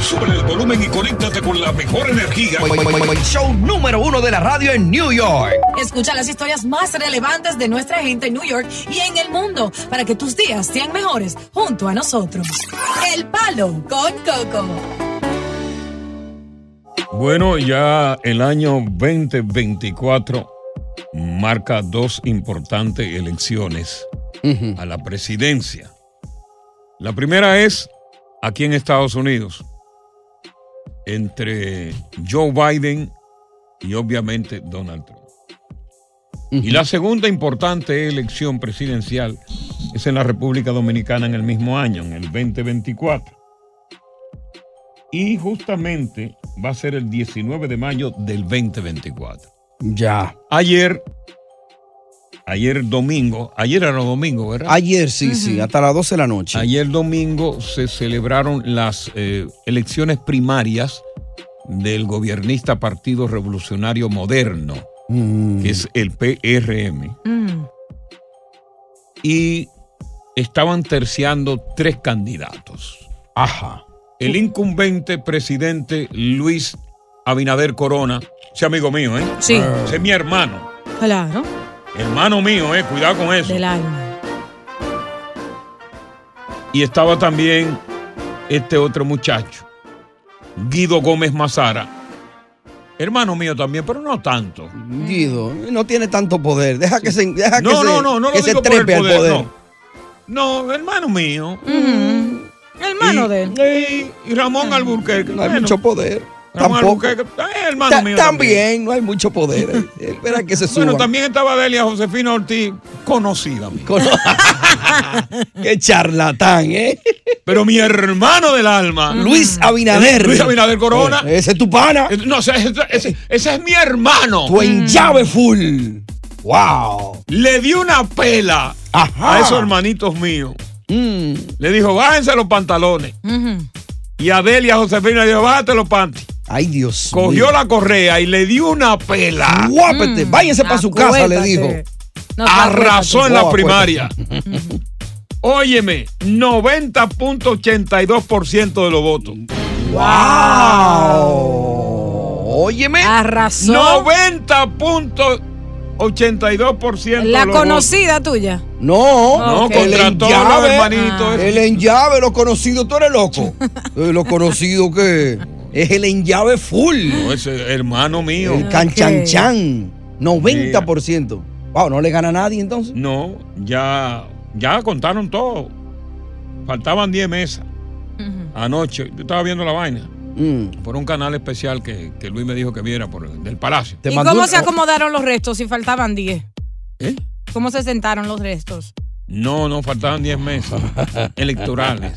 Sube el volumen y conéctate con la mejor energía. Show número uno de la radio en New York. Escucha las historias más relevantes de nuestra gente en New York y en el mundo para que tus días sean mejores junto a nosotros. El Palo con Coco. Bueno, ya el año 2024 marca dos importantes elecciones a la presidencia. La primera es aquí en Estados Unidos, entre Joe Biden y obviamente Donald Trump. Y la segunda importante elección presidencial es en la República Dominicana en el mismo año, en el 2024. Y justamente va a ser el 19 de mayo del 2024. Ya. Ayer, ayer domingo, ayer era domingo, ¿verdad? Ayer sí, sí, hasta las 12 de la noche. Ayer domingo se celebraron las eh, elecciones primarias del gobernista Partido Revolucionario Moderno, Mm. que es el PRM. Y estaban terciando tres candidatos. Ajá. El incumbente presidente Luis Abinader Corona, ese amigo mío, ¿eh? Sí. Ese es mi hermano. Claro. Hermano mío, ¿eh? Cuidado con eso. Del alma. Y estaba también este otro muchacho, Guido Gómez Mazara. Hermano mío también, pero no tanto. Guido, no tiene tanto poder. Deja que se, deja No, que se, no, no, no lo que se digo por el trepe al poder, poder. no. No, hermano mío. Hermano y, de él. Y, y Ramón Alburquerque. No hay Bueno, mucho poder. Ramón Tampoco. Hermano mío. también, no hay mucho poder. eh. Espera que se suba. Bueno, también estaba Delia Josefina Ortiz, conocida. Qué charlatán, ¿eh? Pero mi hermano del alma. Luis Abinader. Luis Abinader Corona. Eh, ese es tu pana. Eh, No, ese, ese- es mi hermano. Tu en llave full. Wow. Le dio una pela Ajá. a esos hermanitos míos. Mm. Le dijo, bájense los pantalones. Y a Delia Josefina le dijo, bájate los panties. Ay, Dios. Cogió mío. la correa y le dio una pela. Guápete, váyanse para su casa, le dijo. No, Arrasó en la Oh, primaria. Óyeme, 90.82% de los votos. Wow. Óyeme. Arrasó. 90.82% de La los conocida tuya. No, No, Ok. contra El todos los enllave. hermanitos. El enllave, lo conocido, tú eres loco. Eh, lo conocido que es el enllave full. No, ese hermano mío. El canchanchan. 90%. Wow, no le gana a nadie entonces. No, ya Ya contaron todo. Faltaban 10 mesas. Anoche, yo estaba viendo la vaina. Mm. Por un canal especial que, que Luis me dijo que viera por el- del Palacio. ¿Y cómo se acomodaron los restos si faltaban 10? ¿Eh? ¿Cómo se sentaron los restos? No, no, faltaban 10 mesas electorales.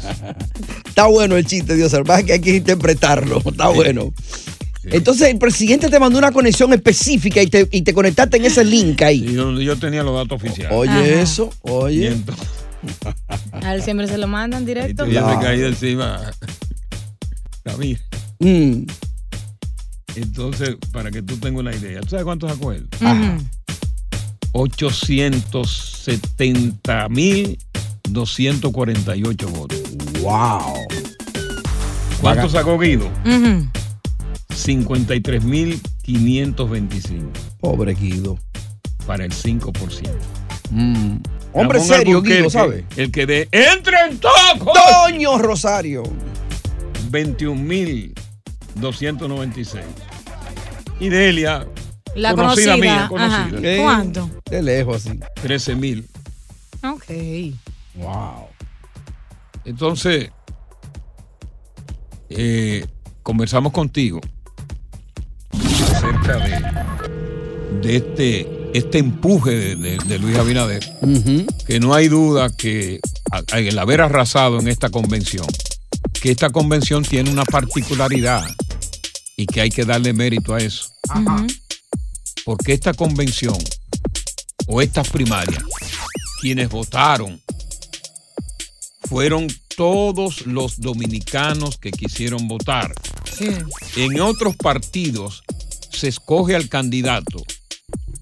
Está bueno el chiste, Dios, lo que pasa es que hay que interpretarlo. Está bueno. Entonces el presidente te mandó una conexión específica y te, y te conectaste en ese link ahí. Y donde yo tenía los datos oficiales. Oye, Ajá. eso, Y oye. entonces, A él siempre se lo mandan directo. yo me caí de encima. David. Mm. Entonces, para que tú tengas una idea, ¿tú sabes cuánto sacó él? Ujú. 870 mil 248 votos. Wow. ¿Cuánto sacó Guido? Ujú. 53 mil 525 Pobre Guido. para el 5%. Mm. Hombre Ramón serio, Guido, ¿sabe? El que de ¡Entre en toco! Doño Rosario. 21 mil 296. Y Delia, La conocida, conocida. mía, conocida. Eh, ¿Cuánto? De lejos así. 13 mil. Ok. Wow. Entonces, eh, conversamos contigo acerca de, de este, este empuje de, de- de Luis Abinader, que no hay duda que el haber arrasado en esta convención, que esta convención tiene una particularidad y que hay que darle mérito a eso. Ujú. Porque esta convención o estas primarias, quienes votaron fueron todos los dominicanos que quisieron votar. Sí. En otros partidos se escoge al candidato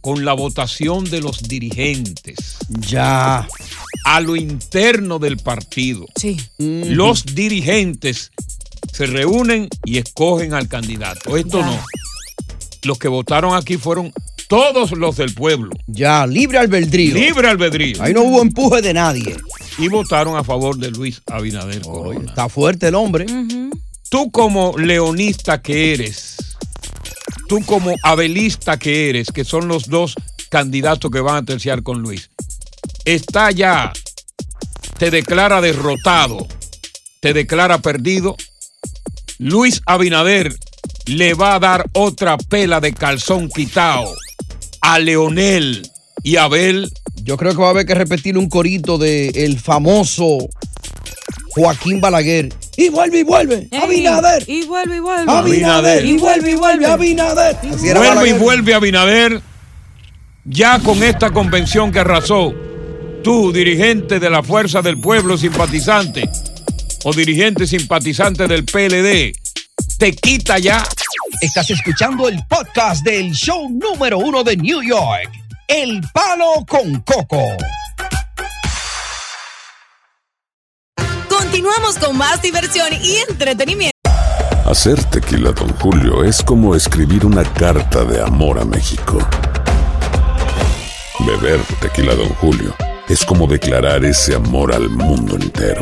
con la votación de los dirigentes Ya. a lo interno del partido. Sí. Los dirigentes se reúnen y escogen al candidato. Esto Ya. no. Los que votaron aquí fueron todos los del pueblo. Ya, libre albedrío. Libre albedrío. Ahí no hubo empuje de nadie. Y votaron a favor de Luis Abinader. Está fuerte el hombre. Tú como leonista que eres, tú como abelista que eres, que son los dos candidatos que van a terciar con Luis, está ya, te declara derrotado, te declara perdido. Luis Abinader le va a dar otra pela de calzón quitado a Leonel y Abel. Yo creo que va a haber que repetir un corito de el famoso Joaquín Balaguer. Y vuelve y vuelve. Ey, Abinader. Y vuelve y vuelve. Abinader. Y vuelve y vuelve. Abinader. Era Vuelve y Balaguer. vuelve Abinader. Ya con esta convención que arrasó, tú, dirigente de la Fuerza del Pueblo simpatizante o dirigente simpatizante del PLD, te quita ya. Estás escuchando el podcast del show número uno de New York, El Palo con Coco. Continuamos con más diversión y entretenimiento. Hacer tequila, Don Julio, es como escribir una carta de amor a México. Beber tequila, Don Julio, es como declarar ese amor al mundo entero.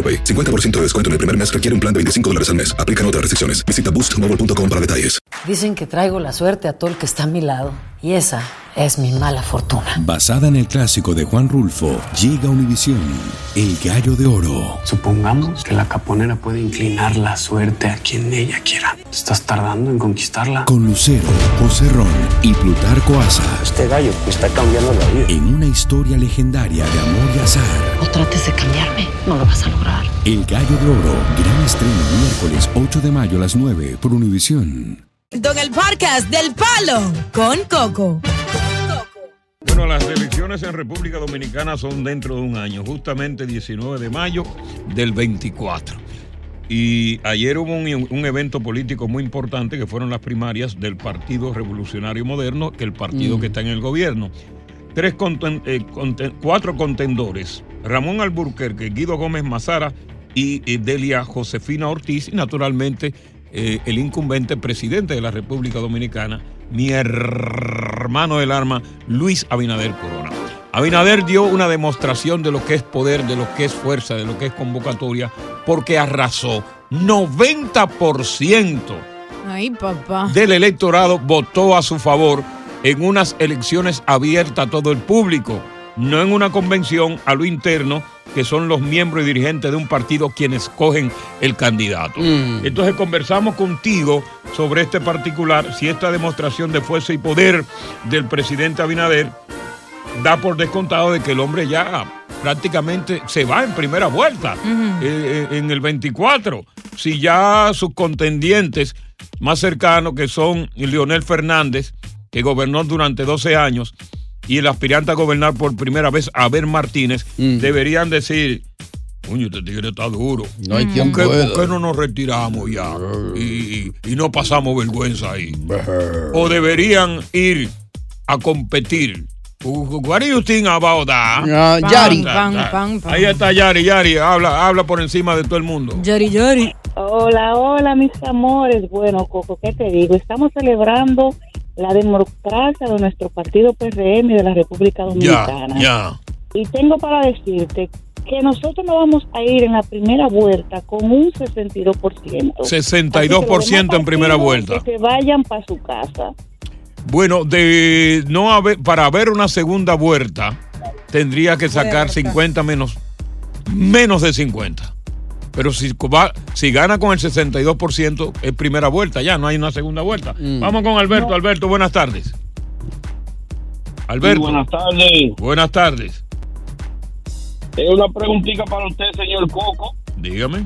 AroPay. 50% de descuento en el primer mes requiere un plan de 25 dólares al mes. Aplican otras restricciones. Visita boostmobile.com para detalles. Dicen que traigo la suerte a todo el que está a mi lado. Y esa es mi mala fortuna. Basada en el clásico de Juan Rulfo, llega Univisión, El Gallo de Oro. Supongamos que la caponera puede inclinar la suerte a quien ella quiera. ¿Estás tardando en conquistarla? Con Lucero, José Ron y Plutarco Asa. Este gallo está cambiando la vida. En una historia legendaria de amor y azar. No trates de cambiarme, no lo vas a lograr. El Gallo de Oro, gran estreno miércoles 8 de mayo a las 9 por Univisión. Con el podcast del Palo con Coco. Bueno, las elecciones en República Dominicana son dentro de un año, justamente 19 de mayo del 24. Y ayer hubo un, un evento político muy importante que fueron las primarias del Partido Revolucionario Moderno, que el partido Mm. que está en el gobierno. Tres conten- eh, conten- cuatro contendores, Ramón Alburquerque, Guido Gómez Mazara y eh, Delia Josefina Ortiz, y naturalmente eh, el incumbente presidente de la República Dominicana, mi hermano del arma, Luis Abinader Corona. Abinader dio una demostración de lo que es poder, de lo que es fuerza, de lo que es convocatoria, porque arrasó 90% Ay, papá. del electorado votó a su favor en unas elecciones abiertas a todo el público, no en una convención a lo interno, que son los miembros y dirigentes de un partido quienes cogen el candidato. Mm. Entonces conversamos contigo sobre este particular, si esta demostración de fuerza y poder del presidente Abinader da por descontado de que el hombre ya prácticamente se va en primera vuelta eh, eh, en el 24. Si ya sus contendientes más cercanos, que son Leonel Fernández, que gobernó durante 12 años, y el aspirante a gobernar por primera vez, Abel Martínez, deberían decir, coño, este tigre está duro. No hay quien ¿Por qué, por qué no nos retiramos ya? Y, y- y no pasamos vergüenza ahí. O deberían ir a competir. What do you think about that? Yari. Ahí está Yari, Yari, habla, habla por encima de todo el mundo. Yari, Yari. Hola, hola, mis amores. Bueno, Coco, ¿qué te digo? Estamos celebrando la democracia de nuestro partido PRM y de la República Dominicana. ya. Y tengo para decirte que nosotros nos vamos a ir en la primera vuelta con un 62%. 62% en primera vuelta. Que se vayan para su casa. Bueno, de no haber, para haber una segunda vuelta, tendría que sacar 50 menos, menos de 50. Pero si, va- si gana con el 62%, es primera vuelta, ya no hay una segunda vuelta. Vamos con Alberto. Alberto, buenas tardes. Alberto. Sí, buenas tardes. Buenas tardes. Es una preguntita para usted, señor Coco. Dígame.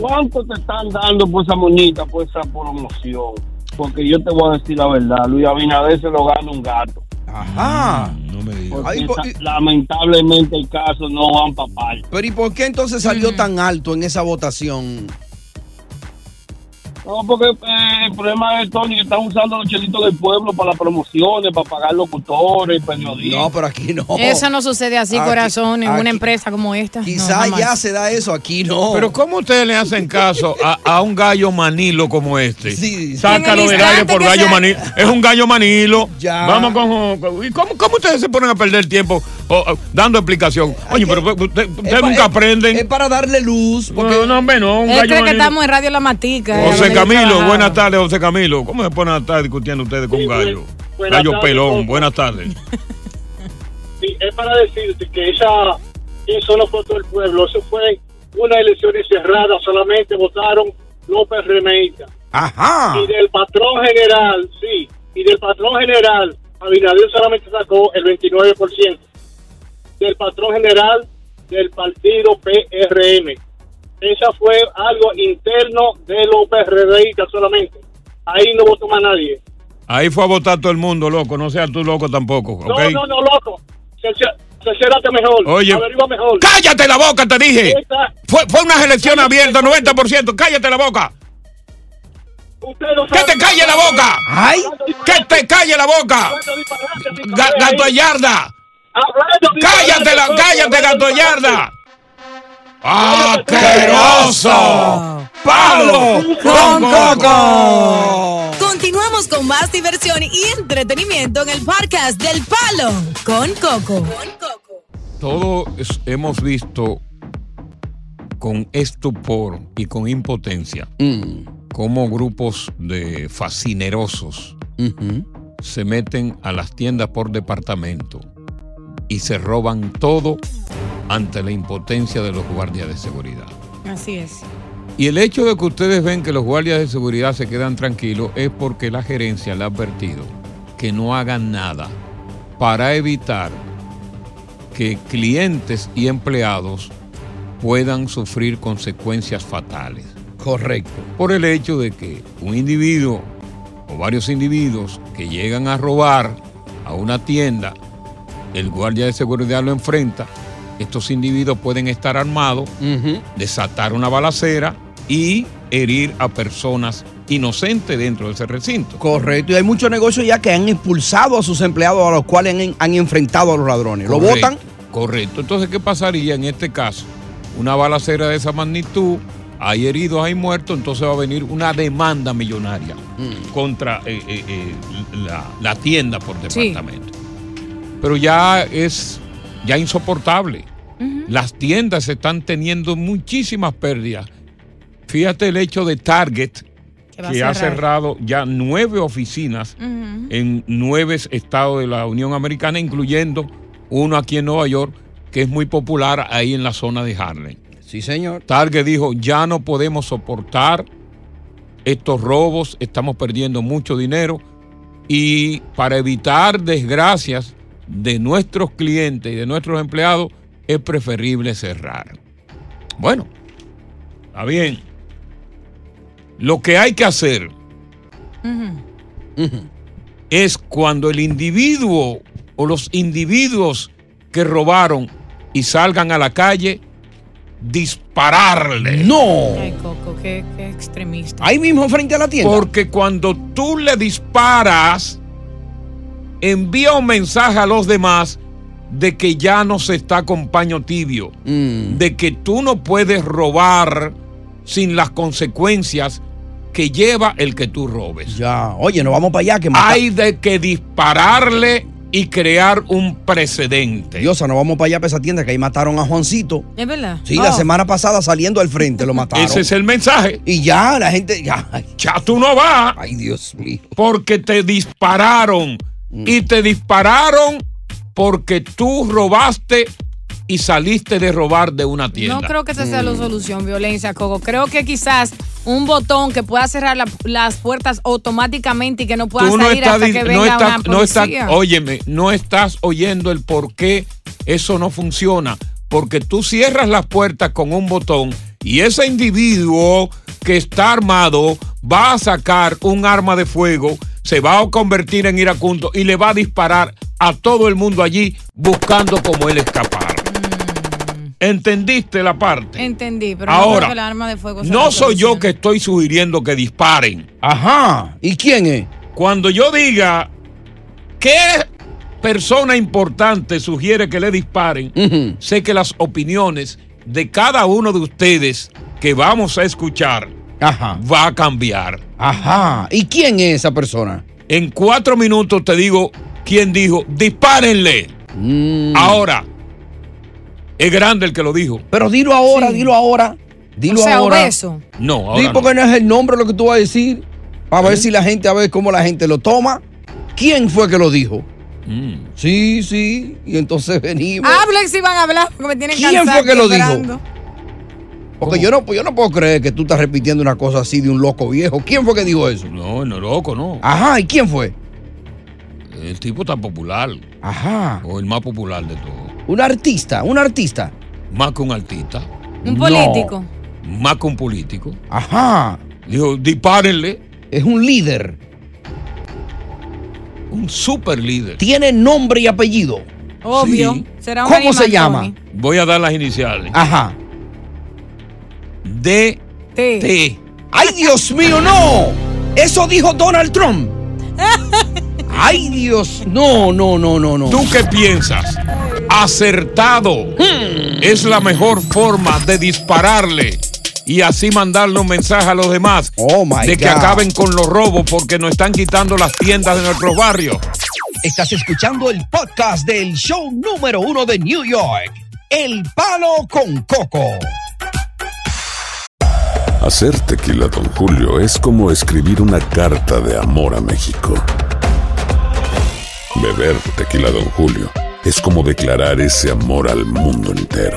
¿Cuánto te están dando por esa moñita, por esa promoción? Porque yo te voy a decir la verdad, Luis Abinader se lo gana un gato. Ajá. No me digas. Ay, por- lamentablemente el caso no van para. Pero ¿y por qué entonces salió tan alto en esa votación? No, porque eh, el problema es, Tony, que están usando los chelitos del pueblo para las promociones, para pagar locutores, periodistas. No, pero aquí no. Eso no sucede así, Aquí- corazón, en aquí- una empresa como esta. No, Quizá jamás. ya se da eso, aquí no. Pero ¿cómo ustedes le hacen caso a, a un gallo manilo como este? Sí. Sácalo del aire por gallo sea- manilo. Es un gallo manilo. Ya. Vamos con... ¿Y cómo, cómo ustedes se ponen a perder tiempo o, o, dando explicación? Oye, pero usted- ustedes nunca es- aprenden. Es para darle luz. Porque No, no, hombre, no, un gallo cree que manilo. estamos en Radio La Matica. eh, donde yo Camilo, buenas tardes, José Camilo. ¿Cómo se ponen a estar discutiendo ustedes con un gallo? buenas Gallo pelón, buenas tardes. Sí, es para decirte que esa, eso no fue todo el pueblo, eso fue una elección cerrada, solamente votaron López Remeita. Ajá. Y del patrón general, sí, y del patrón general, Abinader solamente sacó el 29%. Del patrón general del partido PRM. Esa fue algo interno de López Remeita solamente. Ahí no votó más nadie. Ahí fue a votar todo el mundo, loco. No seas tú loco tampoco, ¿ok? No, no, no, loco. Cerciérate mejor. Oye, Averigua mejor. ¡Cállate la boca, te dije! Fue, fue unas elecciones abiertas, 90%. ¡Cállate la boca! no ¡Que te calle la boca! ¡Ay! ¡Que te calle la boca! ¡Gato yarda! ¡Cállate, la, cállate, gato yarda! ¡Asqueroso! ¡Palo con coco! Continuamos con más diversión y entretenimiento en el podcast del Palo con Coco. Todos hemos visto con estupor y con impotencia cómo grupos de fascinerosos se meten a las tiendas por departamento y se roban todo ante la impotencia de los guardias de seguridad. Así es. Y el hecho de que ustedes ven que los guardias de seguridad se quedan tranquilos es porque la gerencia le ha advertido que no hagan nada para evitar que clientes y empleados puedan sufrir consecuencias fatales. Correcto. Por el hecho de que un individuo o varios individuos que llegan a robar a una tienda, el guardia de seguridad lo enfrenta, estos individuos pueden estar armados, desatar una balacera y herir a personas inocentes dentro de ese recinto. Correcto, y hay muchos negocios ya que han expulsado a sus empleados a los cuales han, han enfrentado a los ladrones. Lo votan. Correcto. Entonces, ¿qué pasaría en este caso? Una balacera de esa magnitud, hay heridos, hay muertos, entonces va a venir una demanda millonaria contra eh, eh, eh, la, la tienda por Sí. departamento. Pero ya es ya insoportable. Las tiendas están teniendo muchísimas pérdidas. Fíjate el hecho de Target, Que ha cerrado ya nueve oficinas en nueve estados de la Unión Americana, incluyendo uno aquí en Nueva York, que es muy popular ahí en la zona de Harlem. Sí, señor. Target dijo, ya no podemos soportar estos robos, estamos perdiendo mucho dinero y para evitar desgracias de nuestros clientes y de nuestros empleados, es preferible cerrar. Bueno, está bien. Lo que hay que hacer es cuando el individuo o los individuos que robaron y salgan a la calle, dispararle. No. Ay, Coco, qué, qué extremista. Ahí mismo frente a la tienda. Porque cuando tú le disparas, envía un mensaje a los demás de que ya no se está con paño tibio, Mm. de que tú no puedes robar sin las consecuencias que lleva el que tú robes. Ya, oye, nos vamos para allá. Que mata- Hay de que dispararle y crear un precedente. Diosa, nos vamos para allá para esa tienda que ahí mataron a Juancito. ¿Es verdad? Sí, la semana pasada saliendo al frente lo mataron. Ese es el mensaje. Y ya, la gente, ya. Ya tú no vas. Ay, Dios mío. Porque te dispararon. Y te dispararon porque tú robaste y saliste de robar de una tienda. No creo que esa sea Mm. la solución, violencia, Coco. Creo que quizás un botón que pueda cerrar la- las puertas automáticamente y que no pueda no salir hasta que no venga una no estás- policía. óyeme, no estás oyendo el por qué eso no funciona. Porque tú cierras las puertas con un botón y ese individuo que está armado va a sacar un arma de fuego, se va a convertir en iracundo y le va a disparar a todo el mundo allí buscando como él escapar. ¿Entendiste la parte? Entendí, pero no Ahora, creo que el arma de fuego No soy yo que estoy sugiriendo que disparen. Ajá. ¿Y quién es? Cuando yo diga qué persona importante sugiere que le disparen, sé que las opiniones de cada uno de ustedes que vamos a escuchar Ajá. va a cambiar. Ajá. ¿Y quién es esa persona? En cuatro minutos te digo quién dijo, dispárenle. Mm. Ahora, es grande el que lo dijo. Pero dilo ahora, dilo ahora. Dilo o sea, ahora. obeso. No, ahora Di no. porque no es el nombre lo que tú vas a decir. Para ver si la gente, a ver cómo la gente lo toma. ¿Quién fue que lo dijo? Mm. Sí, sí. Y entonces venimos. Hablen si van a hablar, porque me tienen ¿Quién fue que lo dijo? Porque yo no, yo no puedo creer que tú estás repitiendo una cosa así de un loco viejo. ¿Quién fue que dijo eso? No, no loco, no. Ajá, ¿y quién fue? El tipo tan popular. Ajá. O el más popular de todos. Un artista, un artista. Más que un artista. Un No. político. Más que un político. Ajá. Dijo, dispárenle. Es un líder. Un super líder. Tiene nombre y apellido. Obvio. Sí. Será un ¿Cómo se llama? Voy a dar las iniciales. Ajá. D. T. T. ¡Ay, Dios mío, no! Eso dijo Donald Trump. ¡Ay, Dios! No, no, no, no, no. ¿Tú qué piensas? Acertado. Es la mejor forma de dispararle y así mandarle un mensaje a los demás Oh, my de que God. acaben con los robos porque nos están quitando las tiendas de nuestros barrios. Estás escuchando el podcast del show número uno de New York, El Palo con Coco. Hacer tequila, Don Julio, es como escribir una carta de amor a México. Beber tequila, Don Julio, es como declarar ese amor al mundo entero.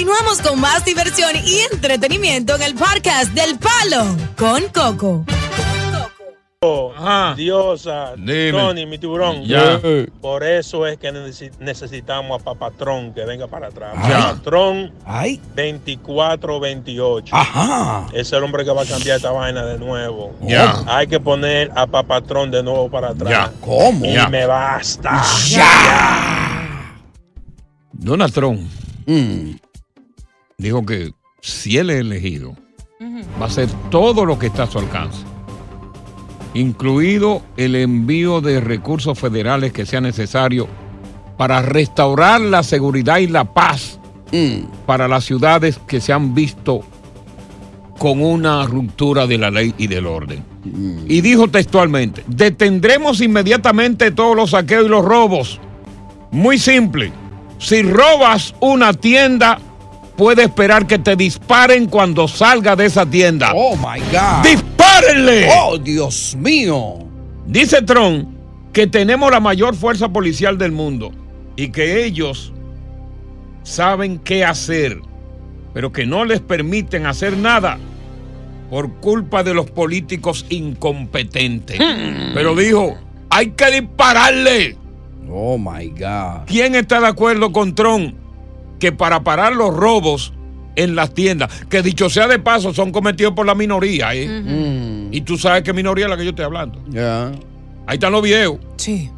Continuamos con más diversión y entretenimiento en el podcast del Palo con Coco. Diosa, Dime. Tony, mi tiburón. Ya. Por eso es que necesi- necesitamos a Papatrón que venga para atrás. Ya. Papatrón Ay. 2428. Ajá. Es el hombre que va a cambiar esta vaina de nuevo. Ya. Hay que poner a Papatrón de nuevo para atrás. Ya. ¿Cómo? Y Ya. me basta. Donald Trump Mm. Dijo que si él es elegido, va a hacer todo lo que está a su alcance, incluido el envío de recursos federales que sea necesario para restaurar la seguridad y la paz Mm. para las ciudades que se han visto con una ruptura de la ley y del orden. Y dijo textualmente, detendremos inmediatamente todos los saqueos y los robos. Muy simple, si robas una tienda, puede esperar que te disparen cuando salga de esa tienda. Oh my God. ¡Dispárenle! Oh, Dios mío. Dice Trump que tenemos la mayor fuerza policial del mundo y que ellos saben qué hacer, pero que no les permiten hacer nada por culpa de los políticos incompetentes. Pero dijo, hay que dispararle. Oh my God. ¿Quién está de acuerdo con Trump que para parar los robos en las tiendas, que dicho sea de paso, son cometidos por la minoría, ¿eh? Mm. Y tú sabes qué minoría es la que yo estoy hablando. Ya. Ahí están los videos. Sí.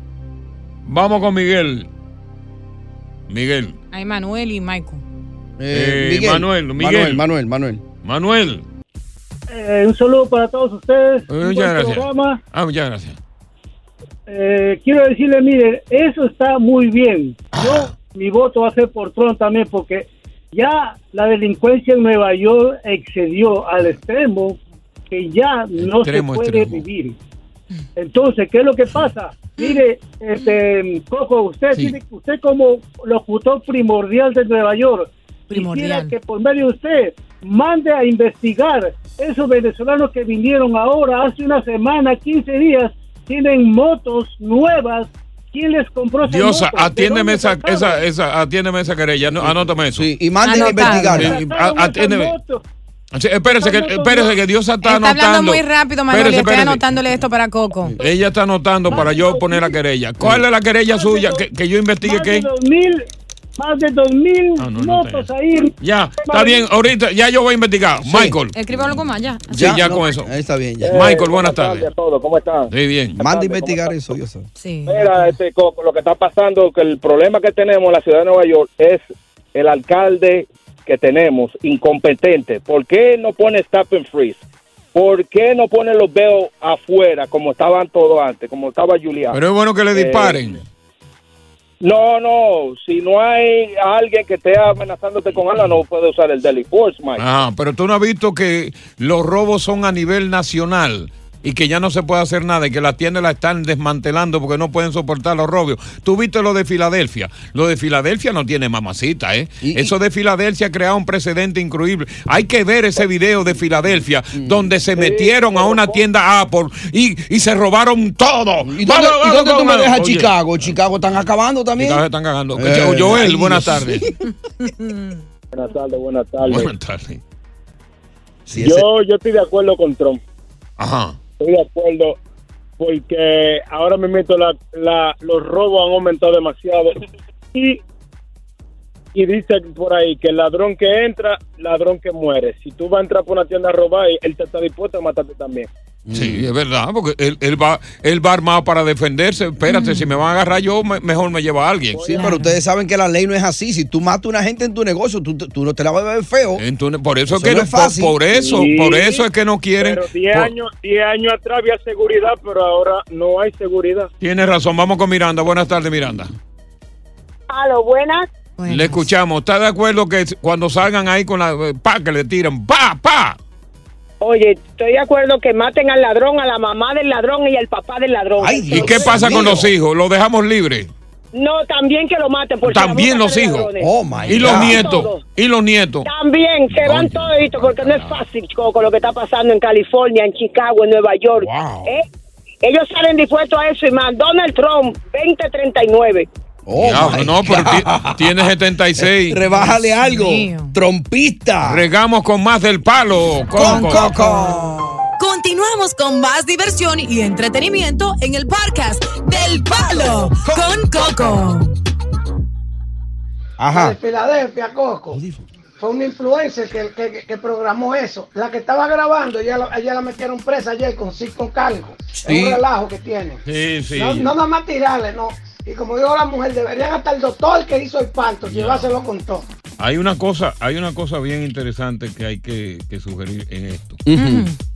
Vamos con Miguel. Miguel. Hay Manuel y Michael. Eh, Miguel. Manuel, Miguel. Manuel, Manuel, Manuel. Manuel. Eh, un saludo para todos ustedes. Eh, muchas buen gracias. programa. Ah, muchas gracias. Eh, quiero decirle, mire, eso está muy bien. Yo, mi voto va a ser por Trump también, porque ya la delincuencia en Nueva York excedió al extremo que ya no Extremo, se puede extremo. vivir. Entonces, ¿qué es lo que pasa? Mire, este, Coco, usted, Sí. tiene, usted como locutor primordial de Nueva York, Primordial. quisiera que por medio de usted mande a investigar esos venezolanos que vinieron ahora, hace una semana, 15 días, tienen motos nuevas. ¿Quién les compró Diosa, motos? ¿De atiéndeme esa, esa, esa, atiéndeme esa querella. No, anótame eso. Sí, y manden a investigar. Sí, atiéndeme. Sí, espérese, que, espérese, que Diosa está, Está anotando. hablando muy rápido, Manuel. Espérese, y estoy espérese. anotándole esto para Coco. Ella está anotando para yo poner la querella. ¿Cuál es la querella suya? Que, que yo investigue qué. Más de dos mil Ah, no, no motos ahí. Ya, está bien. Ahorita ya yo voy a investigar. Michael. Escribo algo más, ya. Sí, ya no, con eso. Ahí está bien, ya. Michael, buenas tardes. a todos, ¿cómo están? Sí, bien. Manda a investigar eso, Dios. sabe. Sí. Mira, este, Coco, lo que está pasando, que el problema que tenemos en la ciudad de Nueva York es el alcalde que tenemos, incompetente. ¿Por qué no pone stop and freeze? ¿Por qué no pone los veos afuera como estaban todos antes, como estaba Julián? Pero es bueno que le Eh, disparen. No, no, si no hay alguien que esté amenazándote con algo, no puede usar el deadly force, Mike. Ah, pero tú no has visto que los robos son a nivel nacional y que ya no se puede hacer nada y que las tiendas la están desmantelando porque no pueden soportar los robos. Tú viste lo de Filadelfia. Lo de Filadelfia no tiene mamacita, ¿eh? Eso de Filadelfia ha creado un precedente increíble. Hay que ver ese video de Filadelfia donde se metieron a una tienda Apple y, y se robaron todo. ¿Y dónde, ¿y dónde tú me dejas Chicago? Chicago están acabando también. Chicago están cagando. Eh, Joel, ay, buenas tardes. Buenas tardes, buenas tardes. Buenas tardes. Sí, ese- yo, yo estoy de acuerdo con Trump. Ajá. Estoy de acuerdo porque ahora me meto la, la, los robos han aumentado demasiado y y dice por ahí que el ladrón que entra, ladrón que muere. Si tú vas a entrar por una tienda a robar, él te está dispuesto a matarte también. Sí, es verdad, porque él, él va él va armado para defenderse. Espérate, si me van a agarrar yo, me- mejor me lleva a alguien. Sí, pero ustedes saben que la ley no es así. Si tú matas a una gente en tu negocio, tú, tú no te la vas a ver feo. Entonces, por eso, es Eso que no es fácil. Por, por eso, Sí, por eso es que no quieren. Pero 10 por- años, 10 años atrás había seguridad, pero ahora no hay seguridad. Tienes razón, vamos con Miranda. Buenas tardes, Miranda. Aló, buenas. Le escuchamos. ¿Está de acuerdo que cuando salgan ahí con la eh, pa que le tiran, pa, pa? Oye, estoy de acuerdo que maten al ladrón, a la mamá del ladrón y al papá del ladrón. ¿Y qué pasa con los hijos? ¿Los dejamos libres? No, también que lo maten. Por si la También los hijos. ladrones. y los Todos. nietos. Y los nietos. También se van toditos porque no es fácil chico, con lo que está pasando en California, en Chicago, en Nueva York. ¿Eh? Ellos salen dispuestos a eso y más. Donald Trump, 2039. Diablo, no, pero ti- tiene 76. Rebájale algo. Trompista. Regamos con más del palo. Con Coco. Continuamos con más diversión y entretenimiento en el podcast del Palo con Coco. Ajá. de Filadelfia, Coco. Fue una influencer que, que, que programó eso. La que estaba grabando, ella, la- ella la metieron presa ayer con cinco cargos. Es Sí. un relajo que tiene. Sí, sí. No, no nada más tirarle, no. Y como dijo la mujer, deberían hasta el doctor que hizo el parto llevárselo con todo. Hay una cosa, hay una cosa bien interesante que hay que, que sugerir en esto.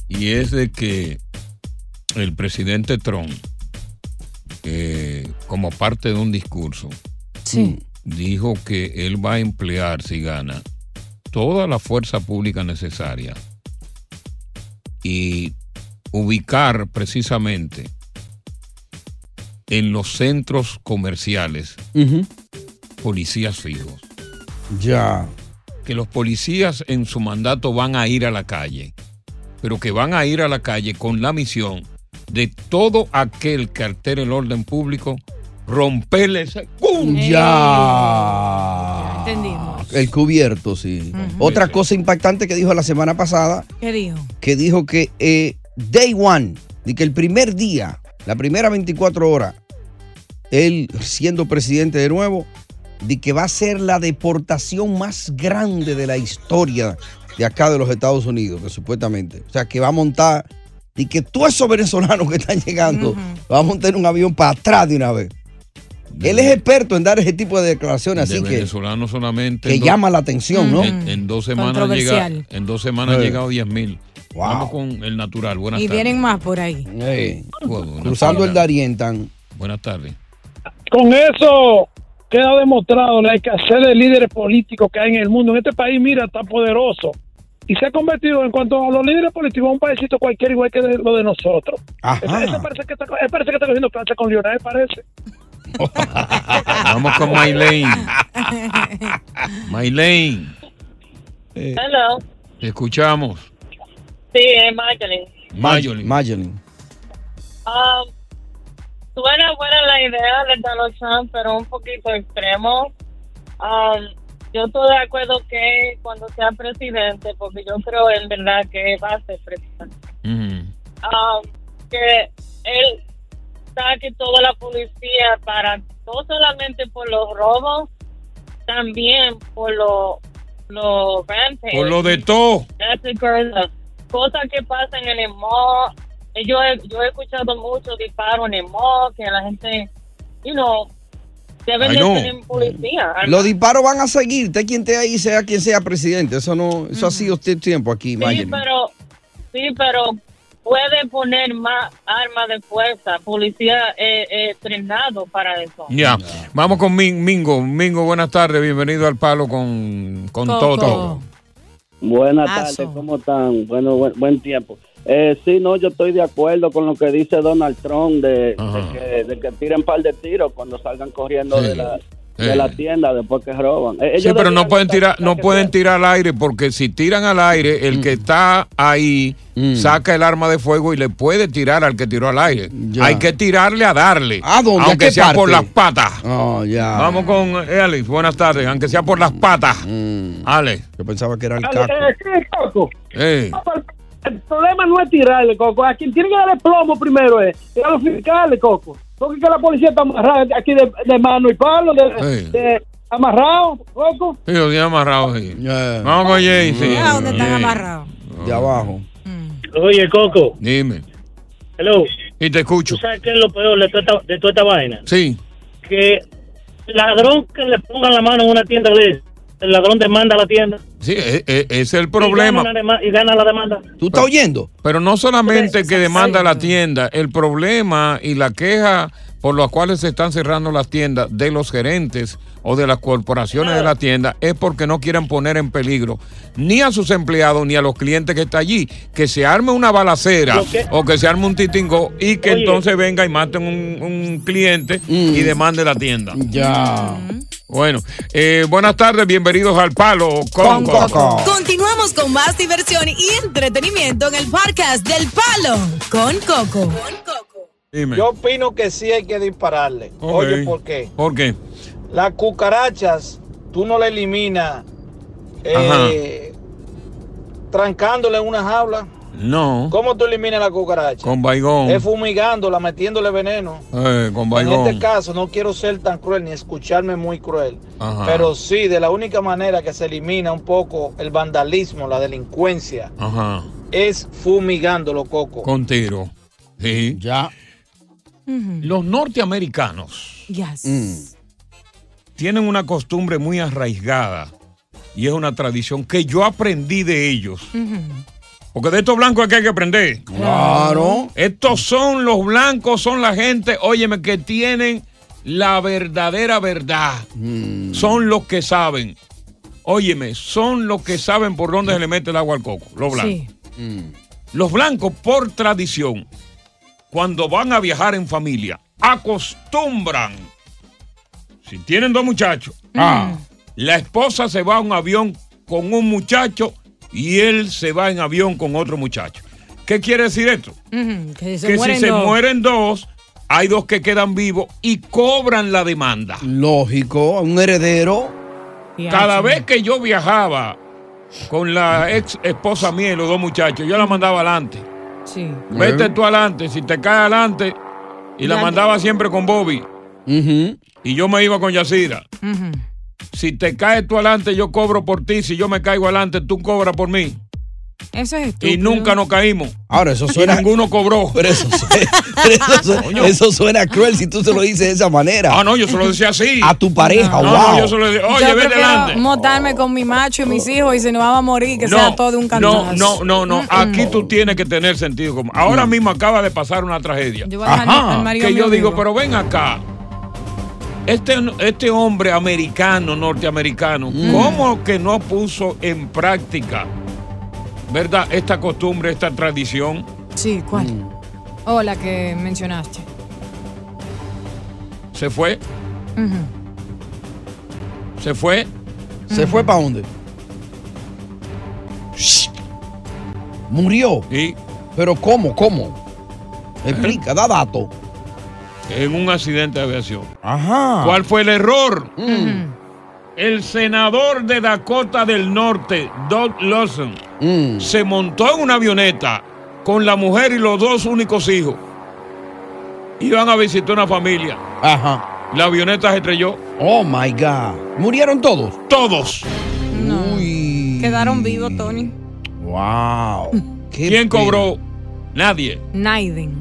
Y es de que el presidente Trump, eh, como parte de un discurso, dijo que él va a emplear, si gana, toda la fuerza pública necesaria y ubicar precisamente en los centros comerciales policías fijos. Ya. Que los policías en su mandato van a ir a la calle, pero que van a ir a la calle con la misión de todo aquel que altere el orden público, romperle ese... Ya. Entendimos. El cubierto, sí. Otra cosa impactante que dijo la semana pasada, ¿Qué dijo? que dijo que eh, day one, de que el primer día, la primera 24 horas, él siendo presidente de nuevo, de que va a ser la deportación más grande de la historia de acá de los Estados Unidos, que supuestamente. O sea, que va a montar, y que todos esos venezolanos que están llegando, va a montar un avión para atrás de una vez. Él es experto en dar ese tipo de declaraciones, de así que, venezolanos solamente. que llama la atención, ¿no? En, en dos semanas llega, Controversial. en dos semanas Eh. ha llegado 10 mil. Vamos con el natural. Buenas Y tardes. vienen más por ahí. Eh, Bueno, cruzando el. Darientan. Buenas tardes. Con eso queda demostrado la escasez de líderes políticos que hay en el mundo. En este país, mira, está poderoso. Y se ha convertido en cuanto a los líderes políticos a un paísito cualquiera igual que de- lo de nosotros. Ese, ese parece, que está, parece que está cogiendo clase con Lionel, parece. Vamos con Maylene. Maylene, Hello. te escuchamos. Sí, es Magdalene. Mayoli. Mayoli. Um, suena buena la idea de Donald Trump, pero un poquito extremo. Um, yo estoy de acuerdo que cuando sea presidente, porque yo creo en verdad que va a ser presidente, um, que él saque toda la policía para, no solamente por los robos, también por los los rampages. Por lo de todo. Cosas que pasan en el mall. Yo he, yo he escuchado muchos disparos en el mall, que la gente, you know, deben Ay, de no. tener policía. Los disparos van a seguir, esté quien esté ahí, sea quien sea presidente. Eso no, eso ha sido este tiempo aquí, Sí, pero, sí, pero puede poner más armas de fuerza, policía eh, eh, entrenado para eso. Ya. Vamos con Min- Mingo. Mingo, buenas tardes. Bienvenido al palo con, con. Toto. Buenas tardes, ¿cómo están? Bueno, buen, buen tiempo. Eh, sí, no, yo estoy de acuerdo con lo que dice Donald Trump de, de que, de que tiren un par de tiros cuando salgan corriendo de, la, de Eh. la tienda después que roban. Eh, Sí, pero no pueden tirar, no pueden tirar al aire porque si tiran al aire, el que está ahí saca el arma de fuego y le puede tirar al que tiró al aire. Ya. Hay que tirarle a darle. ¿A dónde? ¿A Aunque sea por las patas. Oh, ya. Vamos con Alex. Buenas tardes. Aunque sea por las patas. Alex. Yo pensaba que era el Eh, caco. Eh. El problema no es tirarle, Coco. A quien tiene que darle plomo primero es, es a los fiscales, Coco. Porque es que la policía está amarrada aquí de, de mano y palo, de, Sí. de- amarrado, Coco. Sí, lo tiene amarrado, sí. Vamos con Jay, sí. ¿A dónde están amarrados? De abajo. Oye, Coco. Dime. Hello. Y te escucho. ¿Tú sabes qué es lo peor de toda esta, de toda esta vaina? Sí. Que el ladrón que le ponga la mano en una tienda, le- el ladrón demanda a la tienda. Sí, e- e- ese es el Y problema. gana, dema- y gana la demanda. ¿Tú estás oyendo? Pero no solamente que demanda la tienda, el problema y la queja por los cuales se están cerrando las tiendas de los gerentes o de las corporaciones de la tienda es porque no quieren poner en peligro ni a sus empleados ni a los clientes que están allí. Que se arme una balacera que- o que se arme un titingo y que Oye. entonces venga y maten un, un cliente y demande la tienda. Ya. Bueno, eh, buenas tardes, bienvenidos al Palo con, Coco. Continuamos con más diversión y entretenimiento en el podcast del Palo con Coco. Dime. Yo opino que sí hay que dispararle. Oye, ¿por qué? ¿Por qué? Las cucarachas, tú no la eliminas eh, trancándole en una jaula. No. ¿Cómo tú eliminas la cucaracha? Con baigón. Es fumigándola, metiéndole veneno. Eh, con En baigón. este caso, no quiero ser tan cruel ni escucharme muy cruel. Ajá. Pero sí, de la única manera que se elimina un poco el vandalismo, la delincuencia, Ajá. es fumigándolo, Coco. Con tiro. Sí. Ya. Los norteamericanos Yes. tienen una costumbre muy arraigada y es una tradición que yo aprendí de ellos. Porque de estos blancos es que hay que aprender. Claro. Estos son los blancos, son la gente, óyeme, que tienen la verdadera verdad. Son los que saben. Óyeme, son los que saben por dónde se le mete el agua al coco, los blancos. Los blancos, por tradición, cuando van a viajar en familia, acostumbran, si tienen dos muchachos, Ah. la esposa se va a un avión con un muchacho y él se va en avión con otro muchacho. ¿Qué quiere decir esto? Ujú, Que se que mueren si se mueren dos, hay dos que quedan vivos y cobran la demanda. Lógico, un heredero. Cada vez que yo viajaba con la ex esposa mía y los dos muchachos, yo la mandaba adelante. Sí. Vete tú adelante, si te caes adelante. Y la mandaba siempre con Bobby. Y yo me iba con Yacira. Si te caes tú adelante, yo cobro por ti. Si yo me caigo adelante, tú cobras por mí. Eso es estúpido. Y nunca nos caímos. Ahora, eso Y suena. ninguno cobró. Pero eso, suena, pero eso suena- eso suena cruel si tú se lo dices de esa manera. Ah, no, yo se lo decía así. A tu pareja, No, wow. no, yo se lo decía, oye, Yo vete adelante. montarme con mi macho y mis hijos y si no vamos a morir, que sea todo de un cantazo. No, no, no, no. Aquí tú tienes que tener sentido común. Ahora mismo acaba de pasar una tragedia. Yo voy a dejar Ajá. al marido Que yo digo, pero ven acá. Este, este hombre americano, norteamericano, Mm. ¿cómo que no puso en práctica, verdad, esta costumbre, esta tradición? Sí, ¿cuál? Oh, la que mencionaste. Se fue, se fue. ¿Se fue para dónde? Murió. Sí. Pero ¿cómo? ¿Cómo? Explica, da dato. En un accidente de aviación. Ajá. ¿Cuál fue el error? El senador de Dakota del Norte, Doug Lawson, se montó en una avioneta con la mujer y los dos únicos hijos. Iban a visitar una familia. Ajá. La avioneta se estrelló. Oh my God. ¿Murieron todos? Todos. Quedaron vivos, Tony. Wow. ¿Quién cobró? Nadie. Naiden.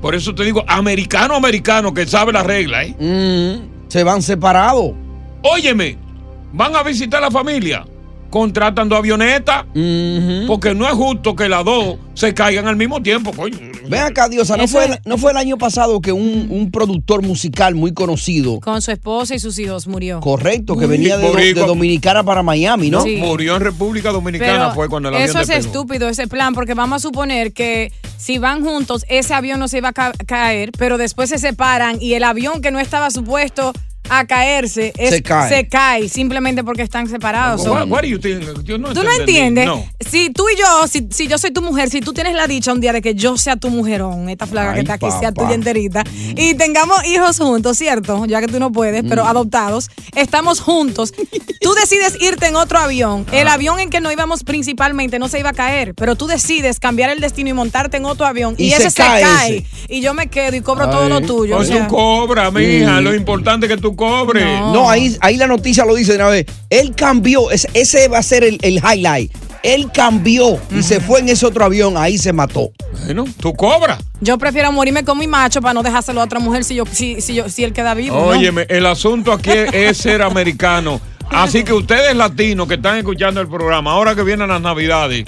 Por eso te digo, americano, americano, que sabe la regla, ¿eh? Mm, se van separados. Óyeme, van a visitar a la familia. Contratan dos avionetas. Porque no es justo que las dos se caigan al mismo tiempo, coño. Ven acá, Diosa, ¿no fue, ¿no fue el año pasado que un, un productor musical muy conocido, Con su esposa y sus hijos murió. correcto, que venía de, de Dominicana para Miami, ¿no? Sí. Murió en República Dominicana, Pero fue cuando el avión eso es despegó. estúpido, ese plan, porque vamos a suponer que si van juntos, ese avión no se iba a ca- caer, pero después se separan y el avión que no estaba supuesto a caerse, es- Se cae. se cae simplemente porque están separados. So- What, what you think? Yo no ¿Tú no entiendes? No. Si tú y yo, si, si yo soy tu mujer, si tú tienes la dicha un día de que yo sea tu mujerón, esta flaga Ay, que está aquí sea tuya enterita, y tengamos hijos juntos, ¿cierto? Ya que tú no puedes, pero Mm. adoptados, estamos juntos. Tú decides irte en otro avión. El avión en que no íbamos principalmente no se iba a caer, pero tú decides cambiar el destino y montarte en otro avión. Y, Y ese se cae Y yo me quedo y cobro todo lo tuyo. Pues o sea. tú cobras, mija. Mm. Lo importante es que tú cobres. No, ahí, ahí la noticia lo dice de una vez. Él cambió, ese, ese va a ser el, el highlight. Él cambió y se fue en ese otro avión, ahí se mató. Bueno, tú cobras. Yo prefiero morirme con mi macho para no dejárselo a otra mujer si yo si, si, yo, si él queda vivo. ¿no? Óyeme, el asunto aquí es ser americano. Así que ustedes latinos que están escuchando el programa, ahora que vienen las navidades,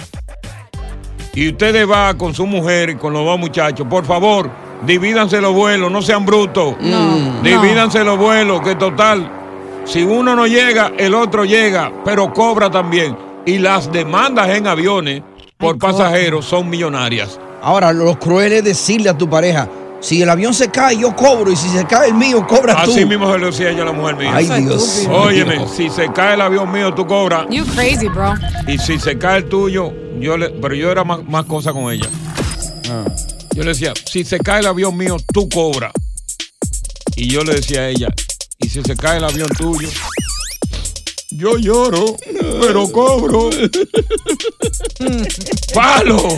y ustedes van con su mujer y con los dos muchachos, por favor, divídanse los vuelos, no sean brutos. No. Divídanse los vuelos, que total, si uno no llega, el otro llega, pero cobra también. Y las demandas en aviones por pasajeros son millonarias. Ahora, lo cruel es decirle a tu pareja, si el avión se cae, yo cobro, y si se cae el mío, cobras tú. Así mismo se lo decía yo a la mujer mía. Ay, Dios mío. Óyeme, si se cae el avión mío, tú cobras. You crazy, bro. Y si se cae el tuyo, yo le, pero yo era más, más cosa con ella. Yo le decía, si se cae el avión mío, tú cobras. Y yo le decía a ella, y si se cae el avión tuyo, yo lloro, pero cobro. Palo